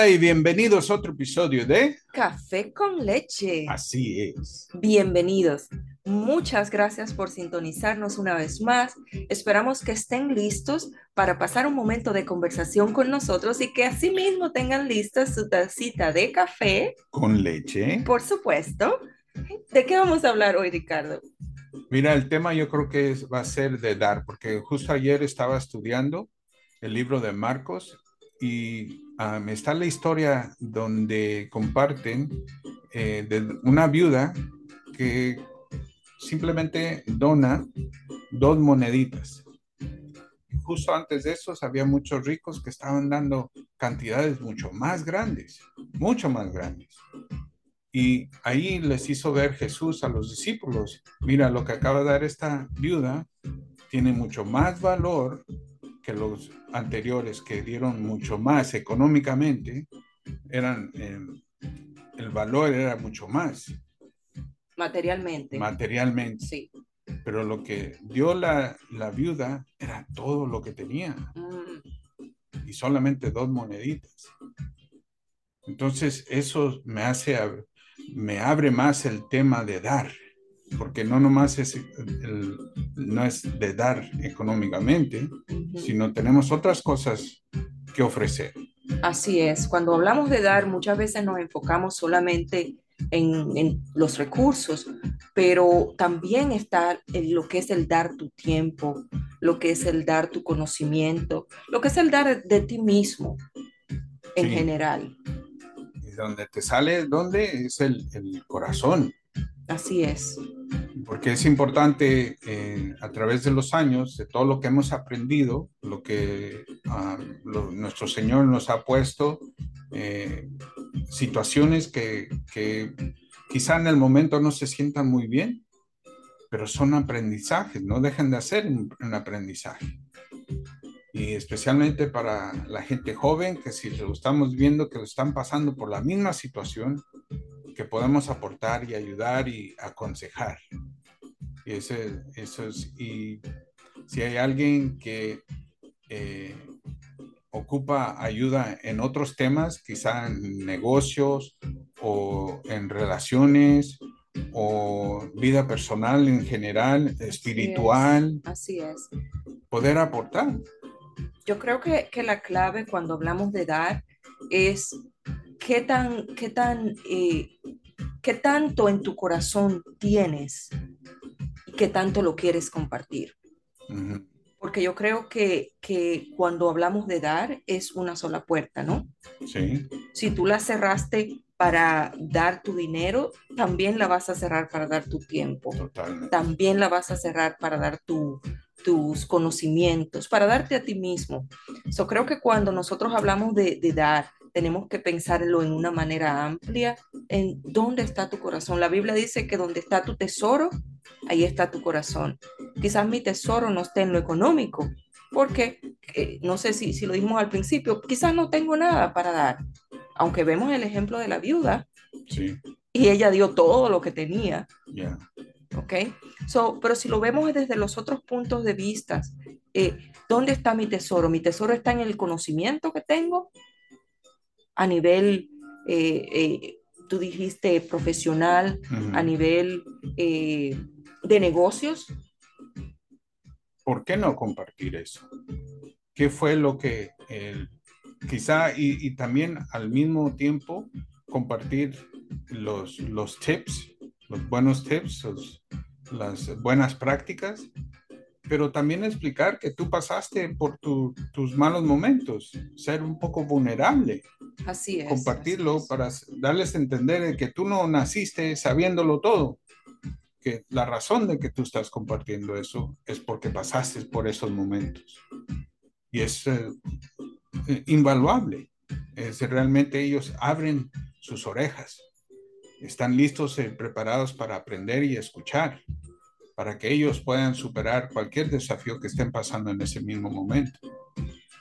Hola, y bienvenidos a otro episodio de Café con leche. Así es. Bienvenidos. Muchas gracias por sintonizarnos una vez más. Esperamos que estén listos para pasar un momento de conversación con nosotros y que asimismo tengan lista su tacita de café. Con leche. Por supuesto. ¿De qué vamos a hablar hoy, Ricardo? Mira, el tema yo creo que es- va a ser de dar, porque justo ayer estaba estudiando el libro de Marcos y me está la historia donde comparten eh, de una viuda que simplemente dona dos moneditas. Justo antes de eso había muchos ricos que estaban dando cantidades mucho más grandes, mucho más grandes. Y ahí les hizo ver Jesús a los discípulos, mira, lo que acaba de dar esta viuda tiene mucho más valor que los anteriores que dieron mucho más económicamente, eran, eh, el valor era mucho más Materialmente. materialmente, Sí. pero lo que dio la, la viuda era todo lo que tenía Mm, y solamente dos moneditas. Entonces eso me hace, me abre más el tema de dar, porque no nomás es, el- no es de dar económicamente, ujú. sino tenemos otras cosas que ofrecer. Así es, cuando hablamos de dar, muchas veces nos enfocamos solamente en, en los recursos, pero también está en lo que es el dar tu tiempo, lo que es el dar tu conocimiento, lo que es el dar de ti mismo en Sí. general. Y donde te sale, ¿dónde? Es el, el corazón. Así es. Porque es importante eh, a través de los años, de todo lo que hemos aprendido, lo que ah, lo- nuestro Señor nos ha puesto, eh, situaciones que, que quizá en el momento no se sientan muy bien, pero son aprendizajes, no dejan de ser un, un aprendizaje. Y especialmente para la gente joven, que si lo estamos viendo que lo están pasando por la misma situación, que podemos aportar y ayudar y aconsejar. Y ese, eso es, y si hay alguien que eh, ocupa ayuda en otros temas, quizá en negocios o en relaciones o vida personal en general, espiritual, Así es. poder aportar. Yo creo que, que la clave cuando hablamos de dar es qué tan, qué tan, eh, qué tanto en tu corazón tienes y qué tanto lo quieres compartir. Porque yo creo que, que cuando hablamos de dar es una sola puerta, ¿no? Sí, Si tú la cerraste para dar tu dinero, también la vas a cerrar para dar tu tiempo. totalmente. También la vas a cerrar para dar tu, tus conocimientos, para darte a ti mismo. So, creo que cuando nosotros hablamos de, de dar, tenemos que pensarlo en una manera amplia, en dónde está tu corazón. La Biblia dice que donde está tu tesoro, ahí está tu corazón. Quizás mi tesoro no esté en lo económico, porque eh, no sé si, si lo dijimos al principio, quizás no tengo nada para dar, aunque vemos el ejemplo de la viuda Sí, y ella dio todo lo que tenía. ya. ¿ok? So, pero si lo vemos desde los otros puntos de vista, eh, ¿dónde está mi tesoro? Mi tesoro está en el conocimiento que tengo a nivel, eh, eh, tú dijiste, profesional, a nivel eh, de negocios. ¿por qué no compartir eso? ¿Qué fue lo que quizá y, y también al mismo tiempo compartir los, los tips, los buenos tips, los- las buenas prácticas, pero también explicar que tú pasaste por tu- tus malos momentos, ser un poco vulnerable, Así es. compartirlo así es. para darles a entender de que tú no naciste sabiéndolo todo, que la razón de que tú estás compartiendo eso es porque pasaste por esos momentos. Y es eh, eh, invaluable. Es realmente ellos abren sus orejas, están listos y preparados para aprender y escuchar, para que ellos puedan superar cualquier desafío que estén pasando en ese mismo momento,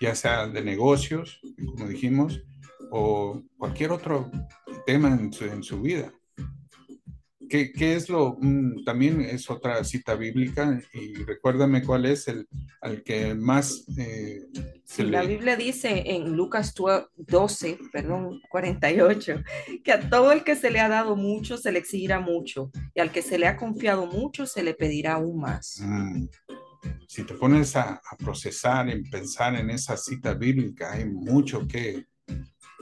ya sea de negocios, como dijimos, o cualquier otro tema en su, en su vida. ¿Qué, qué es lo, mm, también es otra cita bíblica y recuérdame cuál es el al que más eh, se sí, la Biblia dice en Lucas 12, perdón, 48, que a todo el que se le ha dado mucho se le exigirá mucho y al que se le ha confiado mucho se le pedirá aún más. Mm. Si te pones a, a procesar, en pensar en esa cita bíblica, hay mucho que,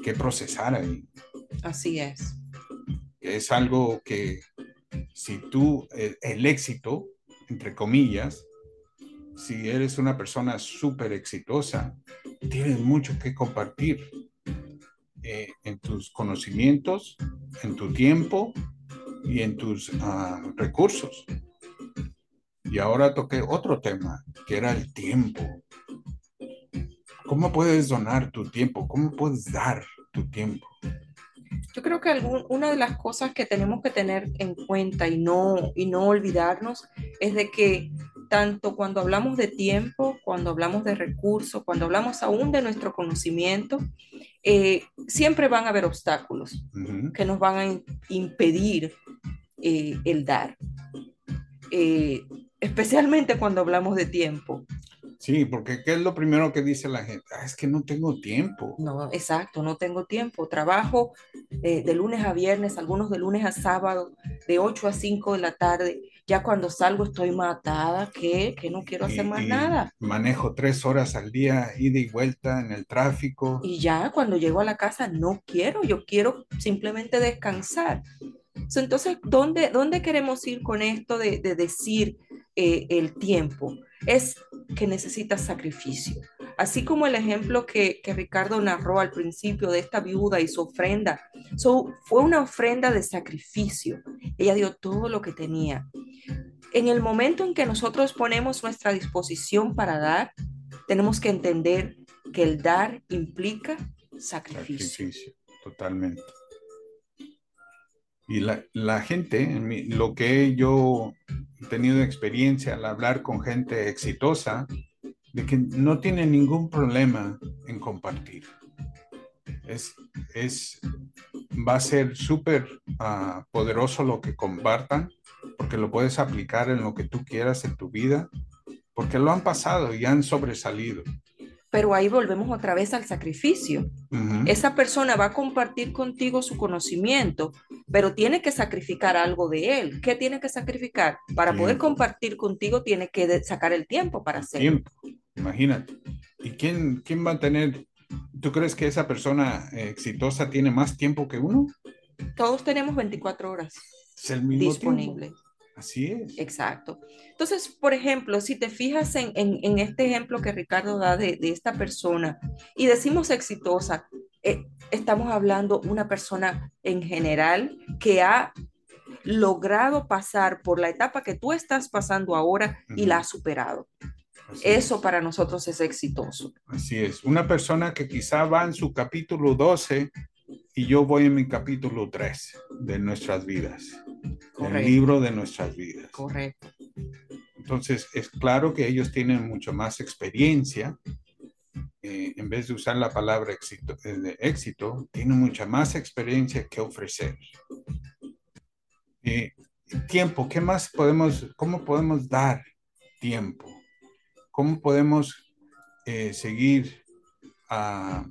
que procesar ahí. Así es. Es algo que si tú, el, eh, el éxito, entre comillas, si eres una persona súper exitosa, tienes mucho que compartir eh, en tus conocimientos, en tu tiempo y en tus uh, recursos. Y ahora toqué otro tema, que era el tiempo. ¿Cómo puedes donar tu tiempo? ¿Cómo puedes dar tu tiempo? Yo creo que algún, una de las cosas que tenemos que tener en cuenta y no, y no olvidarnos es de que tanto cuando hablamos de tiempo, cuando hablamos de recursos, cuando hablamos aún de nuestro conocimiento, eh, siempre van a haber obstáculos uh -huh. que nos van a impedir eh, el dar. Eh, especialmente cuando hablamos de tiempo. Sí, porque ¿qué es lo primero que dice la gente? Ah, es que no tengo tiempo. No, exacto, no tengo tiempo. Trabajo eh, de lunes a viernes, algunos de lunes a sábado, de 8 a 5 de la tarde. Ya cuando salgo estoy matada, que, que no quiero hacer y, más y nada. Manejo tres horas al día, ida y vuelta en el tráfico. Y ya cuando llego a la casa no quiero, yo quiero simplemente descansar. Entonces, ¿dónde, dónde queremos ir con esto de, de decir eh, el tiempo? Es que necesita sacrificio. Así como el ejemplo que, que, Ricardo narró al principio de esta viuda y su ofrenda, so, fue una ofrenda de sacrificio. Ella dio todo lo que tenía. En el momento en que nosotros ponemos nuestra disposición para dar, tenemos que entender que el dar implica sacrificio. Sacrificio, totalmente. Y la, la gente, lo que yo he tenido experiencia al hablar con gente exitosa, de que no tiene ningún problema en compartir. Es, es, va a ser súper uh, poderoso lo que compartan, porque lo puedes aplicar en lo que tú quieras en tu vida, porque lo han pasado y han sobresalido pero ahí volvemos otra vez al sacrificio. Uh -huh. Esa persona va a compartir contigo su conocimiento, pero tiene que sacrificar algo de él. ¿Qué tiene que sacrificar? Para tiempo. poder compartir contigo tiene que sacar el tiempo para hacerlo. Tiempo, imagínate. ¿Y quién, quién va a tener? ¿Tú crees que esa persona exitosa tiene más tiempo que uno? Todos tenemos 24 horas es el mismo disponible. Tiempo. Así es. Exacto. Entonces, por ejemplo, si te fijas en, en, en este ejemplo que Ricardo da de, de, esta persona y decimos exitosa, eh, estamos hablando una persona en general que ha logrado pasar por la etapa que tú estás pasando ahora uh -huh. y la ha superado. Así Eso es. para nosotros es exitoso. Así es. Una persona que quizá va en su capítulo 12 y yo voy en mi capítulo 3 de nuestras vidas. Correcto. El libro de nuestras vidas. Correcto. Entonces, es claro que ellos tienen mucho más experiencia. En vez de usar la palabra éxito, eh, tienen mucha más experiencia que ofrecer. Eh, tiempo, ¿qué más podemos, cómo podemos dar tiempo? ¿Cómo podemos eh, seguir a,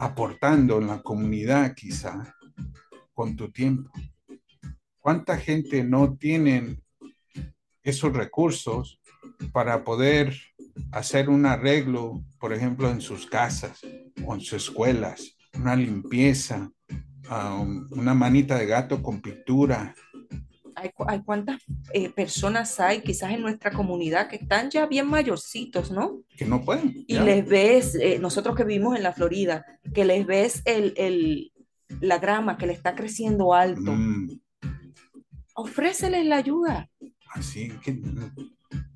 aportando en la comunidad quizá con tu tiempo. ¿Cuánta gente no tienen esos recursos para poder hacer un arreglo, por ejemplo, en sus casas o en sus escuelas, una limpieza, um, una manita de gato con pintura, hay, hay cuántas eh, personas hay quizás en nuestra comunidad que están ya bien mayorcitos, ¿no? Que no pueden. Y ya. les ves, eh, nosotros que vivimos en la Florida, que les ves el, el, la grama que le está creciendo alto. Mm. Ofréceles la ayuda. Así, qué,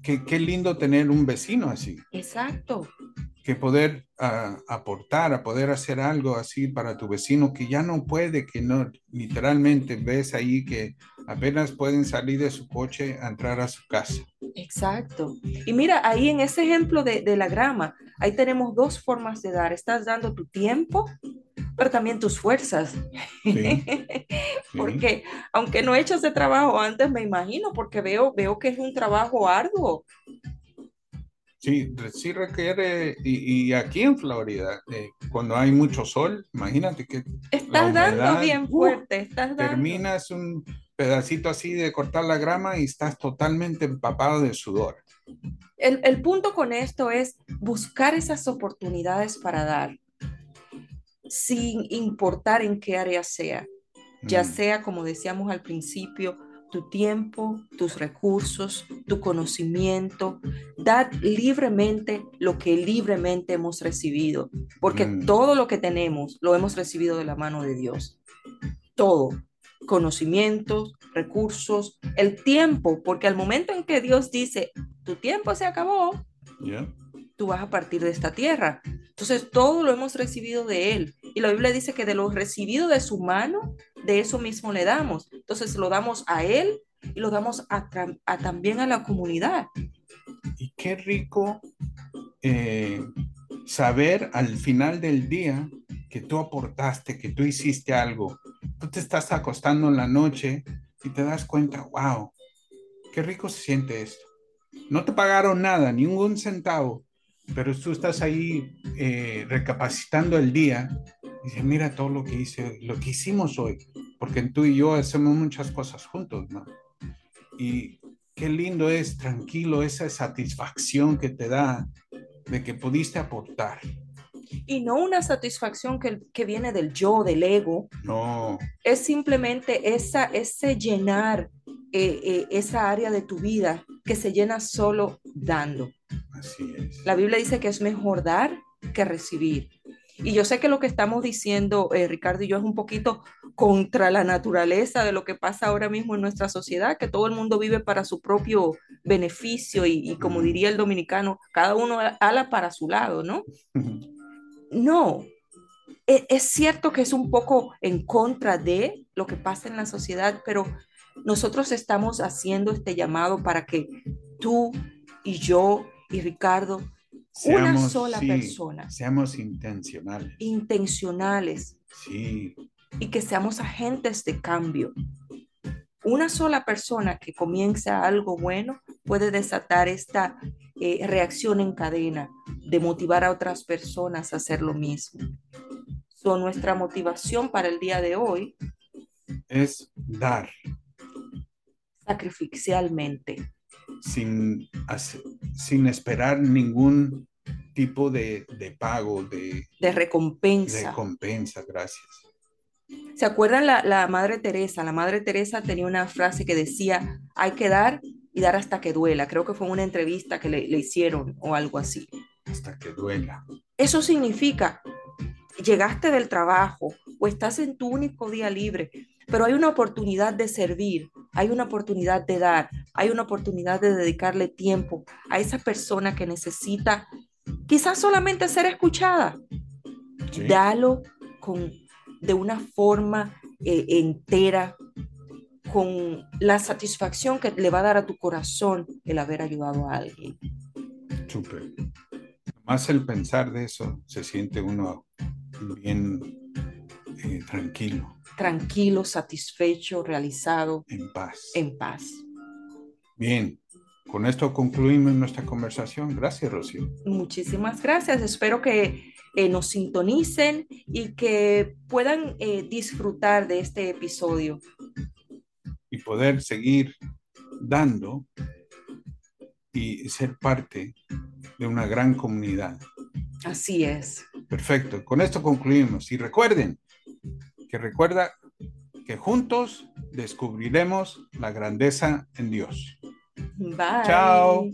qué, qué lindo tener un vecino así. Exacto que poder uh, aportar, a poder hacer algo así para tu vecino que ya no puede, que no, literalmente ves ahí que apenas pueden salir de su coche a entrar a su casa. Exacto. Y mira, ahí en ese ejemplo de, de la grama, ahí tenemos dos formas de dar. Estás dando tu tiempo pero también tus fuerzas. Sí, porque aunque no he hecho ese trabajo antes, me imagino, porque veo, veo que es un trabajo arduo. Sí, sí requiere, y, aquí en Florida, eh, cuando hay mucho sol, imagínate que... Estás dando bien uh, fuerte, estás dando. Terminas un pedacito así de cortar la grama y estás totalmente empapado de sudor. El, el punto con esto es buscar esas oportunidades para dar, sin importar en qué área sea, ya mm. sea, como decíamos al principio, tu tiempo, tus recursos, tu conocimiento. Dad libremente lo que libremente hemos recibido, porque mm. todo lo que tenemos lo hemos recibido de la mano de Dios. Todo. Conocimientos, recursos, el tiempo, porque al momento en que Dios dice, tu tiempo se acabó, tú vas a partir de esta tierra. Entonces, todo lo hemos recibido de Él. Y la Biblia dice que de lo recibido de su mano, de eso mismo le damos. Entonces, lo damos a Él y lo damos a, también a la comunidad. Y qué rico eh, saber al final del día que tú aportaste, que tú hiciste algo. Tú te estás acostando en la noche y te das cuenta, wow, qué rico se siente esto. No te pagaron nada, ni un centavo, pero tú estás ahí eh, recapacitando el día y dices, mira todo lo que hice, lo que hicimos hoy, porque tú y yo hacemos muchas cosas juntos, ¿no? Y qué lindo es, tranquilo, esa satisfacción que te da de que pudiste aportar. Y no una satisfacción que, que viene del yo, del ego. No. Es simplemente esa, ese llenar eh, eh, esa área de tu vida que se llena solo dando. Así es. La Biblia dice que es mejor dar que recibir. Y yo sé que lo que estamos diciendo, eh, Ricardo y yo, es un poquito contra la naturaleza de lo que pasa ahora mismo en nuestra sociedad, que todo el mundo vive para su propio beneficio y, como diría el dominicano, cada uno ala para su lado, ¿no? No, e, es cierto que es un poco en contra de lo que pasa en la sociedad, pero nosotros estamos haciendo este llamado para que tú y yo y Ricardo, una sola persona. Seamos intencionales. Intencionales. Sí. Y que seamos agentes de cambio. Una sola persona que comienza algo bueno puede desatar esta eh, reacción en cadena de motivar a otras personas a hacer lo mismo. So, nuestra motivación para el día de hoy es dar, sacrificialmente. Sin, sin esperar ningún tipo de, de pago, de, de recompensa. recompensa, gracias. ¿Se acuerdan la, la, Madre Teresa? La Madre Teresa tenía una frase que decía, hay que dar y dar hasta que duela. Creo que fue una entrevista que le, le hicieron o algo así. Hasta que duela. Eso significa, llegaste del trabajo o estás en tu único día libre, pero hay una oportunidad de servir, hay una oportunidad de dar, hay una oportunidad de dedicarle tiempo a esa persona que necesita quizás solamente ser escuchada. Dalo con, de una forma eh, entera, con la satisfacción que le va a dar a tu corazón el haber ayudado a alguien. Súper. Más el pensar de eso, se siente uno bien eh, tranquilo. Tranquilo, satisfecho, realizado. En paz. En paz. Bien, con esto concluimos nuestra conversación. Gracias, Rocío. Muchísimas gracias. Espero que eh, nos sintonicen y que puedan eh, disfrutar de este episodio. Y poder seguir dando y ser parte de una gran comunidad. Así es. Perfecto. Con esto concluimos. Y recuerden, que recuerda que juntos descubriremos la grandeza en Dios. Bye. Ciao.